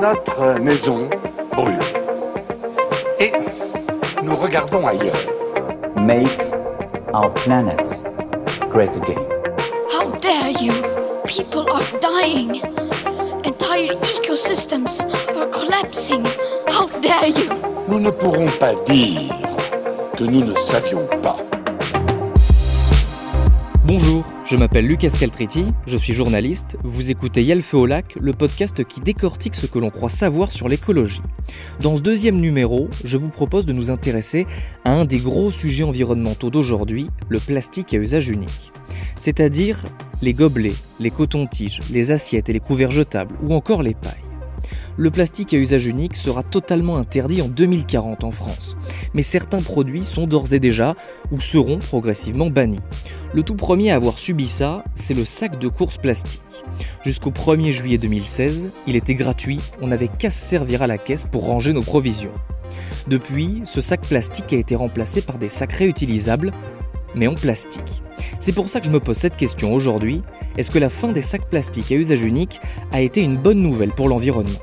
Notre maison brûle. Et nous regardons ailleurs. Make our planet great again. How dare you? People are dying. Entire ecosystems are collapsing. How dare you? Nous ne pourrons pas dire que nous ne savions pas. Bonjour, je m'appelle Lucas Caltriti, je suis journaliste, vous écoutez Yel Feu au lac, le podcast qui décortique ce que l'on croit savoir sur l'écologie. Dans ce deuxième numéro, je vous propose de nous intéresser à un des gros sujets environnementaux d'aujourd'hui, le plastique à usage unique. C'est-à-dire les gobelets, les cotons-tiges, les assiettes et les couverts jetables, ou encore les pailles le plastique à usage unique sera totalement interdit en 2040 en France. Mais certains produits sont d'ores et déjà ou seront progressivement bannis. Le tout premier à avoir subi ça, c'est le sac de course plastique. Jusqu'au 1er juillet 2016, il était gratuit, on n'avait qu'à se servir à la caisse pour ranger nos provisions. Depuis, ce sac plastique a été remplacé par des sacs réutilisables, mais en plastique. C'est pour ça que je me pose cette question aujourd'hui. Est-ce que la fin des sacs plastiques à usage unique a été une bonne nouvelle pour l'environnement?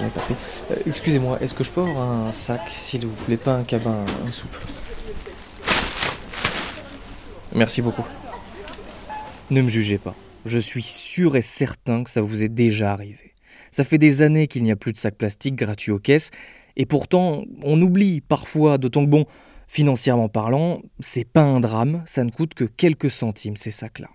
Euh, excusez-moi, est-ce que je peux avoir un sac, s'il vous plaît, pas un cabin, souple Merci beaucoup. Ne me jugez pas. Je suis sûr et certain que ça vous est déjà arrivé. Ça fait des années qu'il n'y a plus de sacs plastiques gratuits aux caisses, et pourtant, on oublie parfois, d'autant que bon, financièrement parlant, c'est pas un drame, ça ne coûte que quelques centimes ces sacs-là.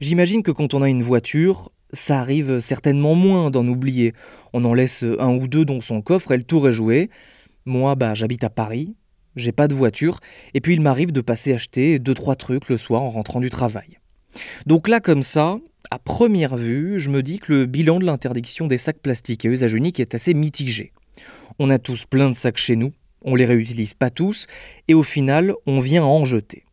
J'imagine que quand on a une voiture, ça arrive certainement moins d'en oublier. On en laisse un ou deux dans son coffre et le tour est joué. Moi, bah, j'habite à Paris, j'ai pas de voiture, et puis il m'arrive de passer acheter deux trois trucs le soir en rentrant du travail. Donc là, comme ça, à première vue, je me dis que le bilan de l'interdiction des sacs plastiques à usage unique est assez mitigé. On a tous plein de sacs chez nous, on les réutilise pas tous, et au final, on vient en jeter.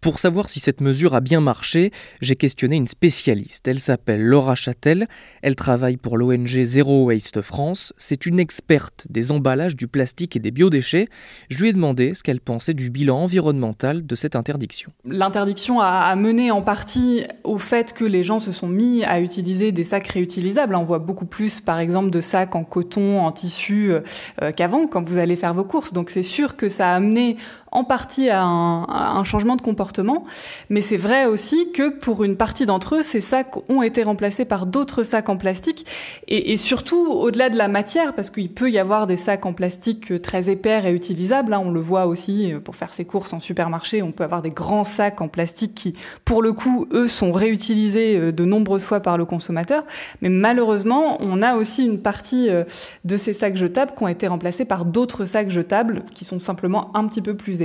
Pour savoir si cette mesure a bien marché, j'ai questionné une spécialiste. Elle s'appelle Laura Châtel, elle travaille pour l'ONG Zero Waste France, c'est une experte des emballages, du plastique et des biodéchets. Je lui ai demandé ce qu'elle pensait du bilan environnemental de cette interdiction. L'interdiction a mené en partie au fait que les gens se sont mis à utiliser des sacs réutilisables. On voit beaucoup plus par exemple de sacs en coton, en tissu euh, qu'avant quand vous allez faire vos courses. Donc c'est sûr que ça a amené en partie à un, changement de comportement, mais c'est vrai aussi que pour une partie d'entre eux, ces sacs ont été remplacés par d'autres sacs en plastique, et, surtout au-delà de la matière, parce qu'il peut y avoir des sacs en plastique très épais réutilisables, hein, on le voit aussi euh, pour faire ses courses en supermarché, on peut avoir des grands sacs en plastique qui, pour le coup, eux, sont réutilisés euh, de nombreuses fois par le consommateur, mais malheureusement, on a aussi une partie euh, de ces sacs jetables qui ont été remplacés par d'autres sacs jetables qui sont simplement un petit peu plus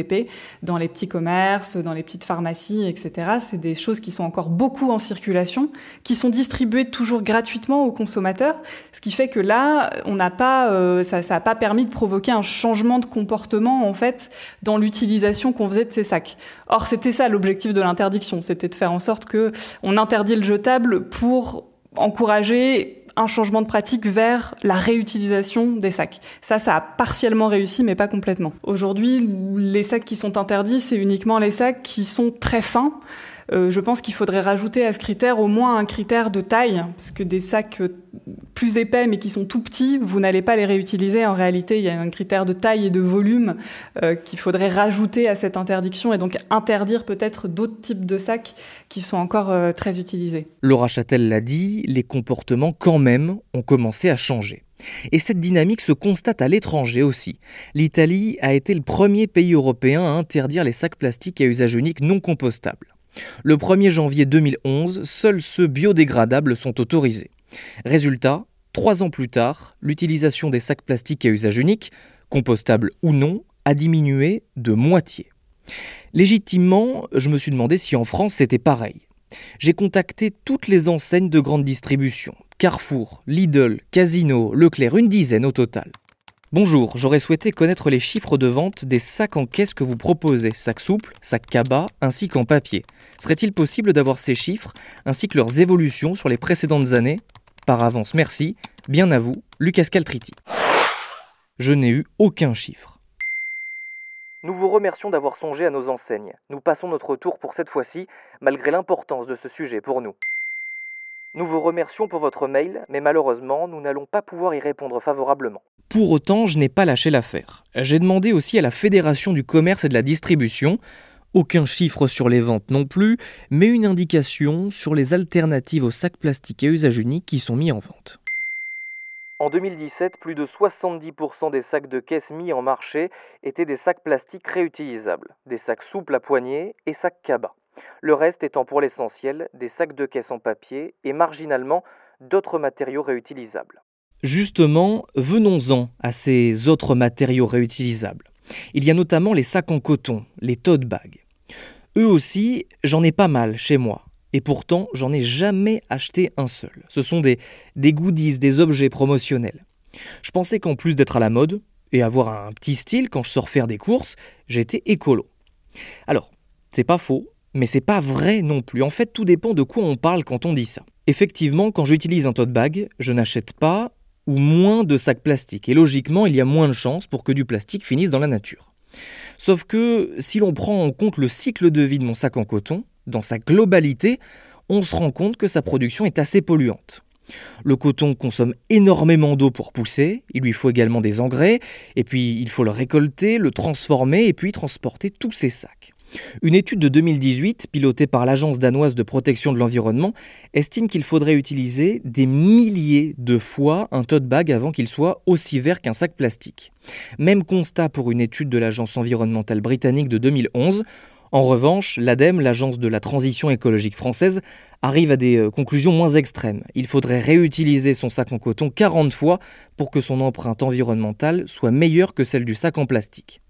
dans les petits commerces, dans les petites pharmacies, etc. C'est des choses qui sont encore beaucoup en circulation, qui sont distribuées toujours gratuitement aux consommateurs, ce qui fait que là, on n'a pas, euh, ça n'a pas permis de provoquer un changement de comportement en fait dans l'utilisation qu'on faisait de ces sacs. Or, c'était ça l'objectif de l'interdiction, c'était de faire en sorte que on interdit le jetable pour encourager un changement de pratique vers la réutilisation des sacs. Ça, ça a partiellement réussi, mais pas complètement. Aujourd'hui, les sacs qui sont interdits, c'est uniquement les sacs qui sont très fins. Euh, je pense qu'il faudrait rajouter à ce critère au moins un critère de taille, parce que des sacs euh, plus épais mais qui sont tout petits, vous n'allez pas les réutiliser. En réalité, il y a un critère de taille et de volume euh, qu'il faudrait rajouter à cette interdiction et donc interdire peut-être d'autres types de sacs qui sont encore très utilisés. Laura Châtel l'a dit, les comportements quand même ont commencé à changer. Et cette dynamique se constate à l'étranger aussi. L'Italie a été le premier pays européen à interdire les sacs plastiques à usage unique non compostables. Le 1er janvier 2011, seuls ceux biodégradables sont autorisés. Résultat, trois ans plus tard, l'utilisation des sacs plastiques à usage unique, compostables ou non, a diminué de moitié. Légitimement, je me suis demandé si en France c'était pareil. J'ai contacté toutes les enseignes de grande distribution, Carrefour, Lidl, Casino, Leclerc, une dizaine au total. Bonjour, j'aurais souhaité connaître les chiffres de vente des sacs en caisse que vous proposez, sacs souples, sacs cabas, ainsi qu'en papier. Serait-il possible d'avoir ces chiffres, ainsi que leurs évolutions sur les précédentes années? Par avance, merci. Bien à vous, Lucas Caltriti. Je n'ai eu aucun chiffre. Nous vous remercions d'avoir songé à nos enseignes. Nous passons notre tour pour cette fois-ci, malgré l'importance de ce sujet pour nous. Nous vous remercions pour votre mail, mais malheureusement, nous n'allons pas pouvoir y répondre favorablement. Pour autant, je n'ai pas lâché l'affaire. J'ai demandé aussi à la Fédération du commerce et de la distribution, aucun chiffre sur les ventes non plus, mais une indication sur les alternatives aux sacs plastiques et usage unique qui sont mis en vente. En 2017, plus de 70% des sacs de caisse mis en marché étaient des sacs plastiques réutilisables, des sacs souples à poignée et sacs cabas. Le reste étant pour l'essentiel des sacs de caisse en papier et marginalement d'autres matériaux réutilisables. Justement, venons-en à ces autres matériaux réutilisables. Il y a notamment les sacs en coton, les tote bags. Eux aussi, j'en ai pas mal chez moi. Et pourtant, j'en ai jamais acheté un seul. Ce sont des, goodies, des objets promotionnels. Je pensais qu'en plus d'être à la mode, et avoir un petit style quand je sors faire des courses, j'étais écolo. Alors, c'est pas faux, mais c'est pas vrai non plus. En fait, tout dépend de quoi on parle quand on dit ça. Effectivement, quand j'utilise un tote bag, je n'achète pas ou moins de sacs plastiques. Et logiquement, il y a moins de chances pour que du plastique finisse dans la nature. Sauf que si l'on prend en compte le cycle de vie de mon sac en coton, dans sa globalité, on se rend compte que sa production est assez polluante. Le coton consomme énormément d'eau pour pousser, il lui faut également des engrais, et puis il faut le récolter, le transformer et puis transporter tous ces sacs. Une étude de 2018, pilotée par l'Agence danoise de protection de l'environnement, estime qu'il faudrait utiliser des milliers de fois un tote bag avant qu'il soit aussi vert qu'un sac plastique. Même constat pour une étude de l'Agence environnementale britannique de 2011. En revanche, l'ADEME, l'Agence de la transition écologique française, arrive à des euh, conclusions moins extrêmes. Il faudrait réutiliser son sac en coton 40 fois pour que son empreinte environnementale soit meilleure que celle du sac en plastique.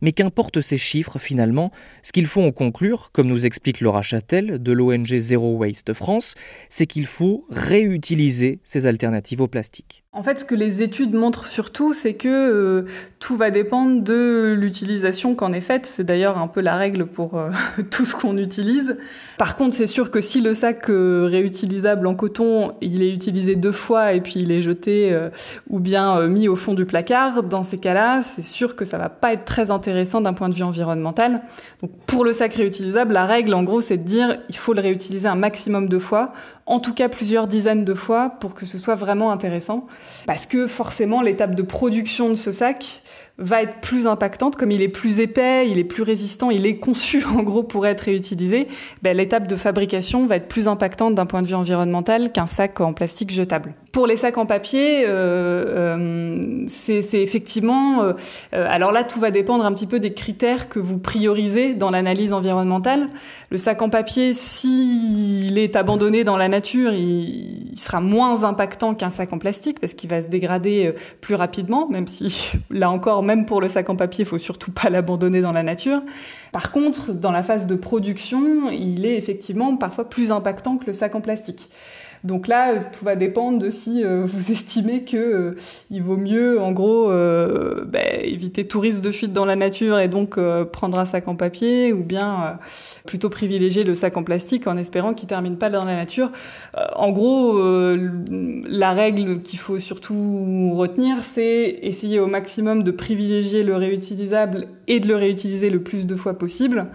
Mais qu'importent ces chiffres finalement Ce qu'il faut en conclure, comme nous explique Laura Châtel de l'ONG Zero Waste France, c'est qu'il faut réutiliser ces alternatives au plastique. En fait, ce que les études montrent surtout, c'est que euh, tout va dépendre de l'utilisation qu'en est faite. C'est d'ailleurs un peu la règle pour euh, tout ce qu'on utilise. Par contre, c'est sûr que si le sac euh, réutilisable en coton, il est utilisé deux fois et puis il est jeté ou bien mis au fond du placard, dans ces cas-là, c'est sûr que ça va pas être très intéressant d'un point de vue environnemental. Donc, pour le sac réutilisable, la règle, en gros, c'est de dire il faut le réutiliser un maximum de fois, en tout cas plusieurs dizaines de fois, pour que ce soit vraiment intéressant. Parce que forcément, l'étape de production de ce sac va être plus impactante, comme il est plus épais, il est plus résistant, il est conçu en gros pour être réutilisé, ben, l'étape de fabrication va être plus impactante d'un point de vue environnemental qu'un sac en plastique jetable. Pour les sacs en papier, euh, euh, c'est effectivement... Euh, alors là, tout va dépendre un petit peu des critères que vous priorisez dans l'analyse environnementale. Le sac en papier, s'il est abandonné dans la nature, il, il sera moins impactant qu'un sac en plastique parce qu'il va se dégrader plus rapidement, même si là encore, même pour le sac en papier, il faut surtout pas l'abandonner dans la nature. Par contre, dans la phase de production, il est effectivement parfois plus impactant que le sac en plastique. Donc là, tout va dépendre de si euh, vous estimez que euh, il vaut mieux, en gros, euh, bah, éviter tout risque de fuite dans la nature et donc prendre un sac en papier, ou bien plutôt privilégier le sac en plastique en espérant qu'il termine pas dans la nature. en gros, la règle qu'il faut surtout retenir, c'est essayer au maximum de privilégier le réutilisable et de le réutiliser le plus de fois possible.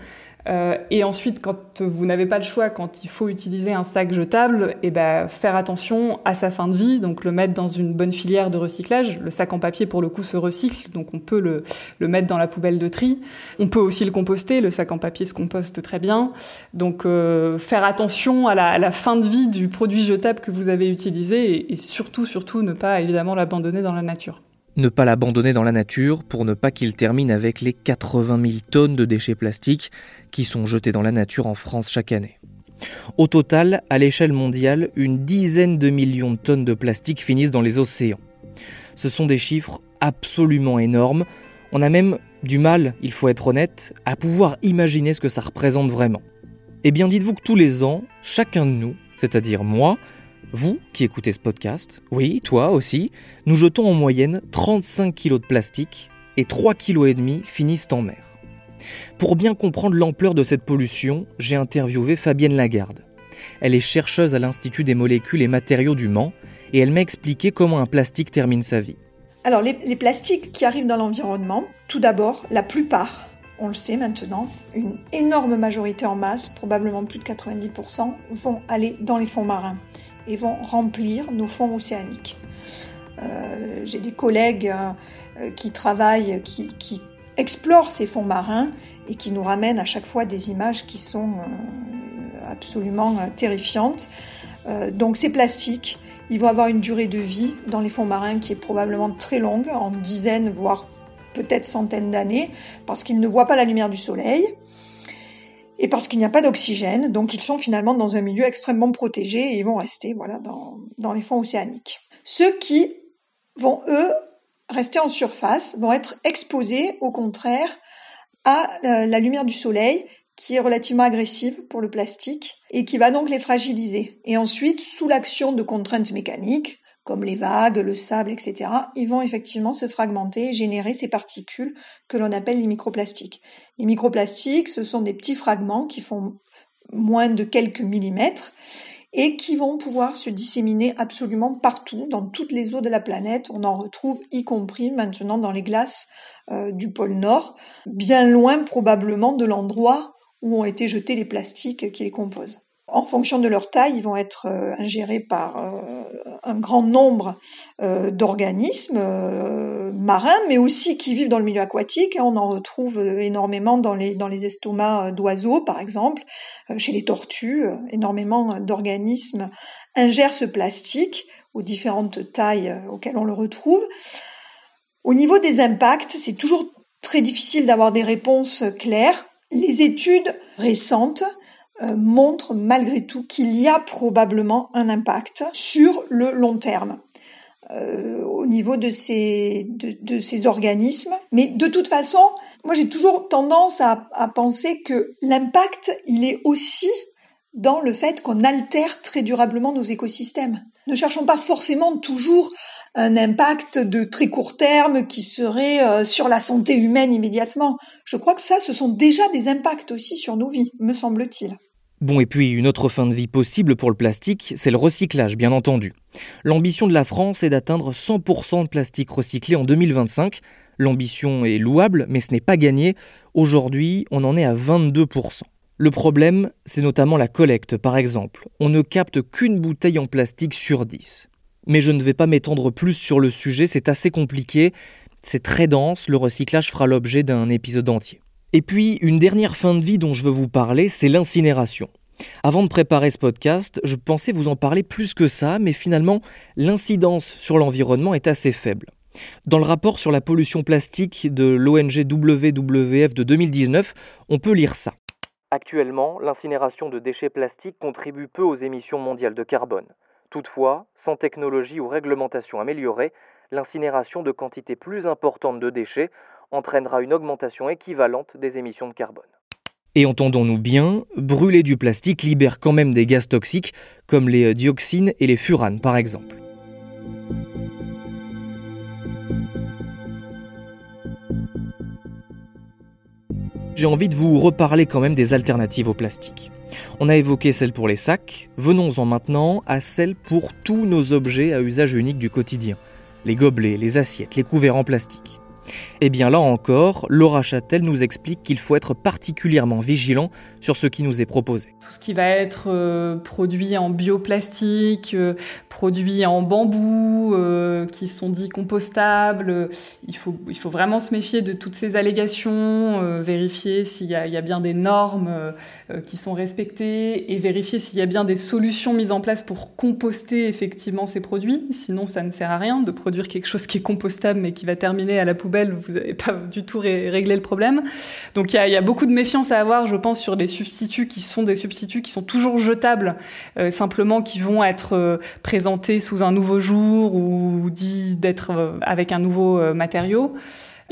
Euh, et ensuite, quand vous n'avez pas le choix, quand il faut utiliser un sac jetable, et eh ben, faire attention à sa fin de vie, donc le mettre dans une bonne filière de recyclage. Le sac en papier, pour le coup, se recycle, donc on peut le, le mettre dans la poubelle de tri. On peut aussi le composter, le sac en papier se composte très bien. Donc euh, faire attention à la, à la, fin de vie du produit jetable que vous avez utilisé et, et surtout, surtout ne pas évidemment l'abandonner dans la nature. Ne pas l'abandonner dans la nature pour ne pas qu'il termine avec les 80 000 tonnes de déchets plastiques qui sont jetés dans la nature en France chaque année. Au total, à l'échelle mondiale, une dizaine de millions de tonnes de plastique finissent dans les océans. Ce sont des chiffres absolument énormes. On a même du mal, il faut être honnête, à pouvoir imaginer ce que ça représente vraiment. Eh bien dites-vous que tous les ans, chacun de nous, c'est-à-dire moi, vous qui écoutez ce podcast, oui, toi aussi, nous jetons en moyenne 35 kg de plastique et 3,5 kg finissent en mer. Pour bien comprendre l'ampleur de cette pollution, j'ai interviewé Fabienne Lagarde. Elle est chercheuse à l'Institut des molécules et matériaux du Mans et elle m'a expliqué comment un plastique termine sa vie. Alors les, les plastiques qui arrivent dans l'environnement, tout d'abord, la plupart on le sait maintenant, une énorme majorité en masse, probablement plus de 90%, vont aller dans les fonds marins et vont remplir nos fonds océaniques. Euh, j'ai des collègues euh, qui travaillent, qui, explorent ces fonds marins et qui nous ramènent à chaque fois des images qui sont euh, absolument terrifiantes. donc ces plastiques, ils vont avoir une durée de vie dans les fonds marins qui est probablement très longue, en dizaines, voire peut-être centaines d'années, parce qu'ils ne voient pas la lumière du soleil et parce qu'il n'y a pas d'oxygène, donc ils sont finalement dans un milieu extrêmement protégé et ils vont rester voilà dans, dans les fonds océaniques. Ceux qui vont eux rester en surface, vont être exposés au contraire à la lumière du soleil qui est relativement agressive pour le plastique et qui va donc les fragiliser. Et ensuite, sous l'action de contraintes mécaniques, comme les vagues, le sable, etc., ils vont effectivement se fragmenter et générer ces particules que l'on appelle les microplastiques. Les microplastiques, ce sont des petits fragments qui font moins de quelques millimètres et qui vont pouvoir se disséminer absolument partout, dans toutes les eaux de la planète. On en retrouve y compris maintenant dans les glaces euh, du pôle Nord, bien loin probablement de l'endroit où ont été jetés les plastiques qui les composent en fonction de leur taille, ils vont être euh, ingérés par euh, un grand nombre euh, d'organismes marins, mais aussi qui vivent dans le milieu aquatique. On en retrouve énormément dans les, estomacs d'oiseaux, par exemple, chez les tortues. Énormément d'organismes ingèrent ce plastique aux différentes tailles auxquelles on le retrouve. Au niveau des impacts, c'est toujours très difficile d'avoir des réponses claires. Les études récentes montre malgré tout qu'il y a probablement un impact sur le long terme. Euh, au niveau de ces, de, ces organismes. Mais de toute façon, moi j'ai toujours tendance à, à penser que l'impact, il est aussi dans le fait qu'on altère très durablement nos écosystèmes. Ne cherchons pas forcément toujours un impact de très court terme qui serait euh, sur la santé humaine immédiatement. Je crois que ça, ce sont déjà des impacts aussi sur nos vies, me semble-t-il. Bon, et puis une autre fin de vie possible pour le plastique, c'est le recyclage, bien entendu. L'ambition de la France est d'atteindre 100% de plastique recyclé en 2025. L'ambition est louable, mais ce n'est pas gagné. Aujourd'hui, on en est à 22%. Le problème, c'est notamment la collecte, par exemple. On ne capte qu'une bouteille en plastique sur 10. Mais je ne vais pas m'étendre plus sur le sujet, c'est assez compliqué, c'est très dense, le recyclage fera l'objet d'un épisode entier. Et puis, une dernière fin de vie dont je veux vous parler, c'est l'incinération. Avant de préparer ce podcast, je pensais vous en parler plus que ça, mais finalement, l'incidence sur l'environnement est assez faible. Dans le rapport sur la pollution plastique de l'ONG WWF de 2019, on peut lire ça. Actuellement, l'incinération de déchets plastiques contribue peu aux émissions mondiales de carbone. Toutefois, sans technologie ou réglementation améliorée, l'incinération de quantités plus importantes de déchets entraînera une augmentation équivalente des émissions de carbone. Et entendons-nous bien, brûler du plastique libère quand même des gaz toxiques comme les dioxines et les furanes par exemple. J'ai envie de vous reparler quand même des alternatives au plastique. On a évoqué celle pour les sacs, venons-en maintenant à celle pour tous nos objets à usage unique du quotidien. Les gobelets, les assiettes, les couverts en plastique. Eh bien là encore, Laura Châtel nous explique qu'il faut être particulièrement vigilant sur ce qui nous est proposé. Tout ce qui va être euh, produit en bioplastique, euh, produit en bambou, euh, qui sont dits compostables, il faut, vraiment se méfier de toutes ces allégations, vérifier s'il y, y, a bien des normes qui sont respectées et vérifier s'il y a bien des solutions mises en place pour composter effectivement ces produits. Sinon, ça ne sert à rien de produire quelque chose qui est compostable mais qui va terminer à la poubelle vous n'avez pas du tout réglé le problème. Donc il y, a, beaucoup de méfiance à avoir, je pense, sur des substituts qui sont des substituts qui sont toujours jetables, euh, simplement qui vont être euh, présentés sous un nouveau jour ou dit d'être euh, avec un nouveau matériau.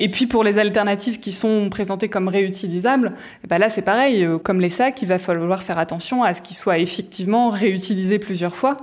Et puis pour les alternatives qui sont présentées comme réutilisables, eh ben là c'est pareil, euh, comme les sacs, il va falloir faire attention à ce qu'ils soient effectivement réutilisés plusieurs fois.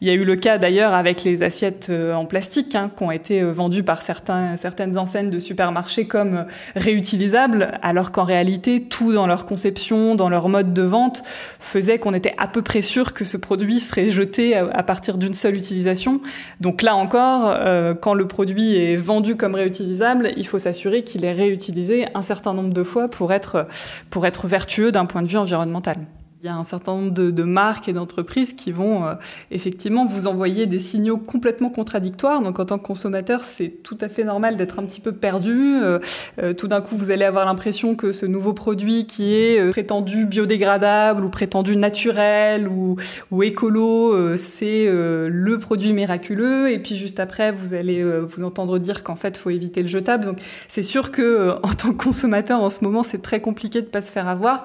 Il y a eu le cas d'ailleurs avec les assiettes euh, en plastique hein, qui ont été euh, vendues par certains, certaines enseignes de supermarchés comme réutilisables, alors qu'en réalité tout dans leur conception, dans leur mode de vente, faisait qu'on était à peu près sûr que ce produit serait jeté à partir d'une seule utilisation. Donc là encore, quand le produit est vendu comme réutilisable, il faut s'assurer qu'il est réutilisé un certain nombre de fois pour être, pour être vertueux d'un point de vue environnemental. Il y a un certain nombre de, marques et d'entreprises qui vont euh, effectivement vous envoyer des signaux complètement contradictoires. Donc en tant que consommateur, c'est tout à fait normal d'être un petit peu perdu. Euh, euh, tout d'un coup, vous allez avoir l'impression que ce nouveau produit qui est prétendu biodégradable ou prétendu naturel ou, ou écolo, c'est le produit miraculeux. Et puis juste après, vous allez vous entendre dire qu'en fait, faut éviter le jetable. Donc c'est sûr que en tant que consommateur, en ce moment, c'est très compliqué de pas se faire avoir.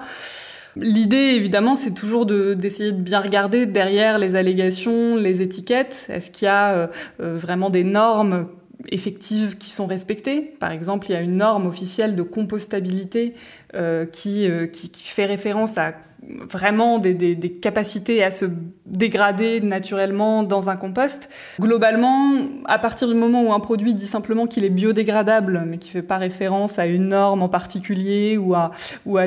L'idée, évidemment, c'est toujours d'essayer de, bien regarder derrière les allégations, les étiquettes. Est-ce qu'il y a euh, euh, vraiment des normes effectives qui sont respectées? Par exemple, il y a une norme officielle de compostabilité qui, qui, qui, fait référence à vraiment des, capacités à se dégrader naturellement dans un compost. Globalement, à partir du moment où un produit dit simplement qu'il est biodégradable, mais qui fait pas référence à une norme en particulier ou à,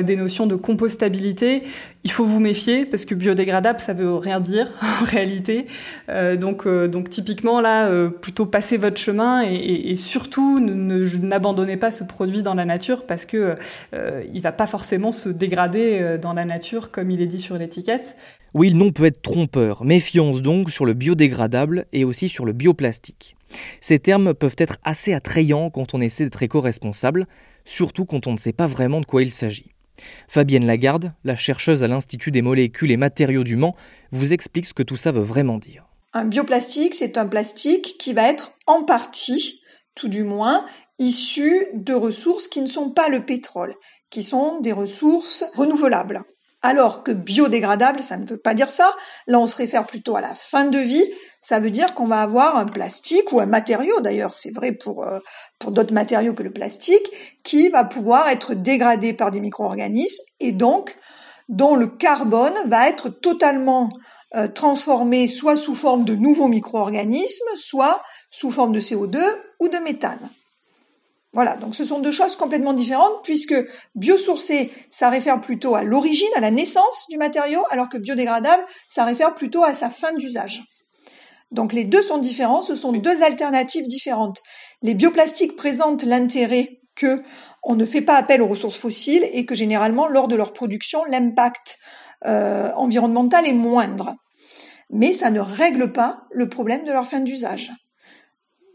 des notions de compostabilité, il faut vous méfier parce que biodégradable, ça veut rien dire en réalité. Euh, donc, euh, typiquement là, euh, plutôt passez votre chemin et, et, surtout n'abandonnez pas ce produit dans la nature parce que euh, il va pas forcément se dégrader euh, dans la nature comme il est dit sur l'étiquette. Oui, le nom peut être trompeur. Méfiance donc sur le biodégradable et aussi sur le bioplastique. Ces termes peuvent être assez attrayants quand on essaie d'être éco-responsable, surtout quand on ne sait pas vraiment de quoi il s'agit. Fabienne Lagarde, la chercheuse à l'Institut des molécules et matériaux du Mans, vous explique ce que tout ça veut vraiment dire. Un bioplastique, c'est un plastique qui va être en partie, tout du moins, issu de ressources qui ne sont pas le pétrole, qui sont des ressources renouvelables. Alors que biodégradable, ça ne veut pas dire ça. Là, on se réfère plutôt à la fin de vie. Ça veut dire qu'on va avoir un plastique ou un matériau, d'ailleurs, c'est vrai pour, euh, pour d'autres matériaux que le plastique, qui va pouvoir être dégradé par des micro-organismes et donc dont le carbone va être totalement euh, transformé soit sous forme de nouveaux micro-organismes, soit sous forme de CO2 ou de méthane. Voilà, donc ce sont deux choses complètement différentes puisque biosourcé, ça réfère plutôt à l'origine, à la naissance du matériau, alors que biodégradable, ça réfère plutôt à sa fin d'usage. Donc les deux sont différents, ce sont deux alternatives différentes. Les bioplastiques présentent l'intérêt que on ne fait pas appel aux ressources fossiles et que généralement lors de leur production l'impact euh, environnemental est moindre. Mais ça ne règle pas le problème de leur fin d'usage.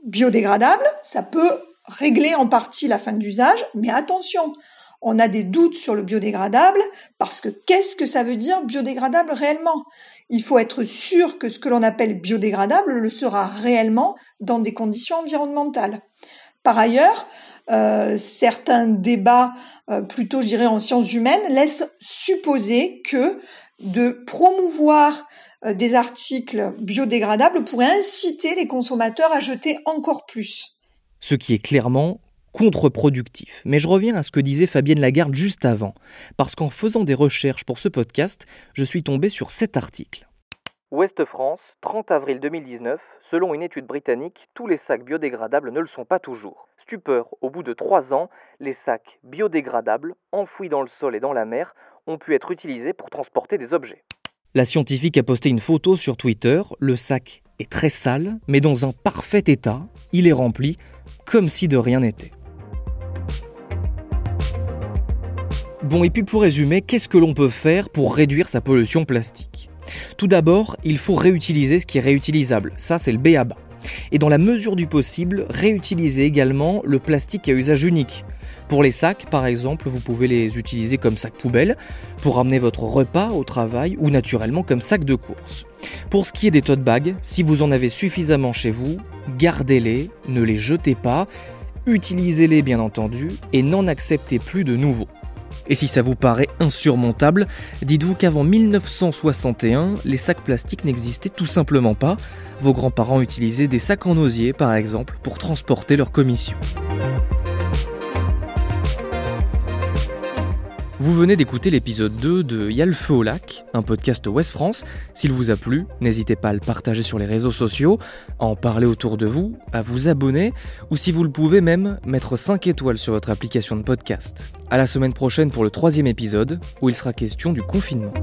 Biodégradable, ça peut régler en partie la fin d'usage, mais attention, on a des doutes sur le biodégradable parce que qu'est-ce que ça veut dire biodégradable réellement? Il faut être sûr que ce que l'on appelle biodégradable le sera réellement dans des conditions environnementales. Par ailleurs, euh, certains débats, euh, plutôt je dirais en sciences humaines, laissent supposer que de promouvoir euh, des articles biodégradables pourrait inciter les consommateurs à jeter encore plus ce qui est clairement contre-productif. Mais je reviens à ce que disait Fabienne Lagarde juste avant, parce qu'en faisant des recherches pour ce podcast, je suis tombé sur cet article. Ouest France, 30 avril 2019, selon une étude britannique, tous les sacs biodégradables ne le sont pas toujours. Stupeur, au bout de 3 ans, les sacs biodégradables, enfouis dans le sol et dans la mer, ont pu être utilisés pour transporter des objets. La scientifique a posté une photo sur Twitter, le sac est très sale, mais dans un parfait état, il est rempli comme si de rien n'était. Bon, et puis pour résumer, qu'est-ce que l'on peut faire pour réduire sa pollution plastique? Tout d'abord, il faut réutiliser ce qui est réutilisable, ça c'est le BABA. Et dans la mesure du possible, réutiliser également le plastique à usage unique. Pour les sacs, par exemple, vous pouvez les utiliser comme sac poubelle, pour amener votre repas au travail ou naturellement comme sac de course. Pour ce qui est des tote bags, si vous en avez suffisamment chez vous, gardez-les, ne les jetez pas, utilisez-les bien entendu et n'en acceptez plus de nouveaux. Et si ça vous paraît insurmontable, dites-vous qu'avant 1961, les sacs plastiques n'existaient tout simplement pas. Vos grands-parents utilisaient des sacs en osier, par exemple, pour transporter leurs commissions. Vous venez d'écouter l'épisode 2 de Y'a le feu au lac, un podcast Ouest France. S'il vous a plu, n'hésitez pas à le partager sur les réseaux sociaux, à en parler autour de vous, à vous abonner, ou si vous le pouvez même, mettre 5 étoiles sur votre application de podcast. À la semaine prochaine pour le troisième épisode, où il sera question du confinement.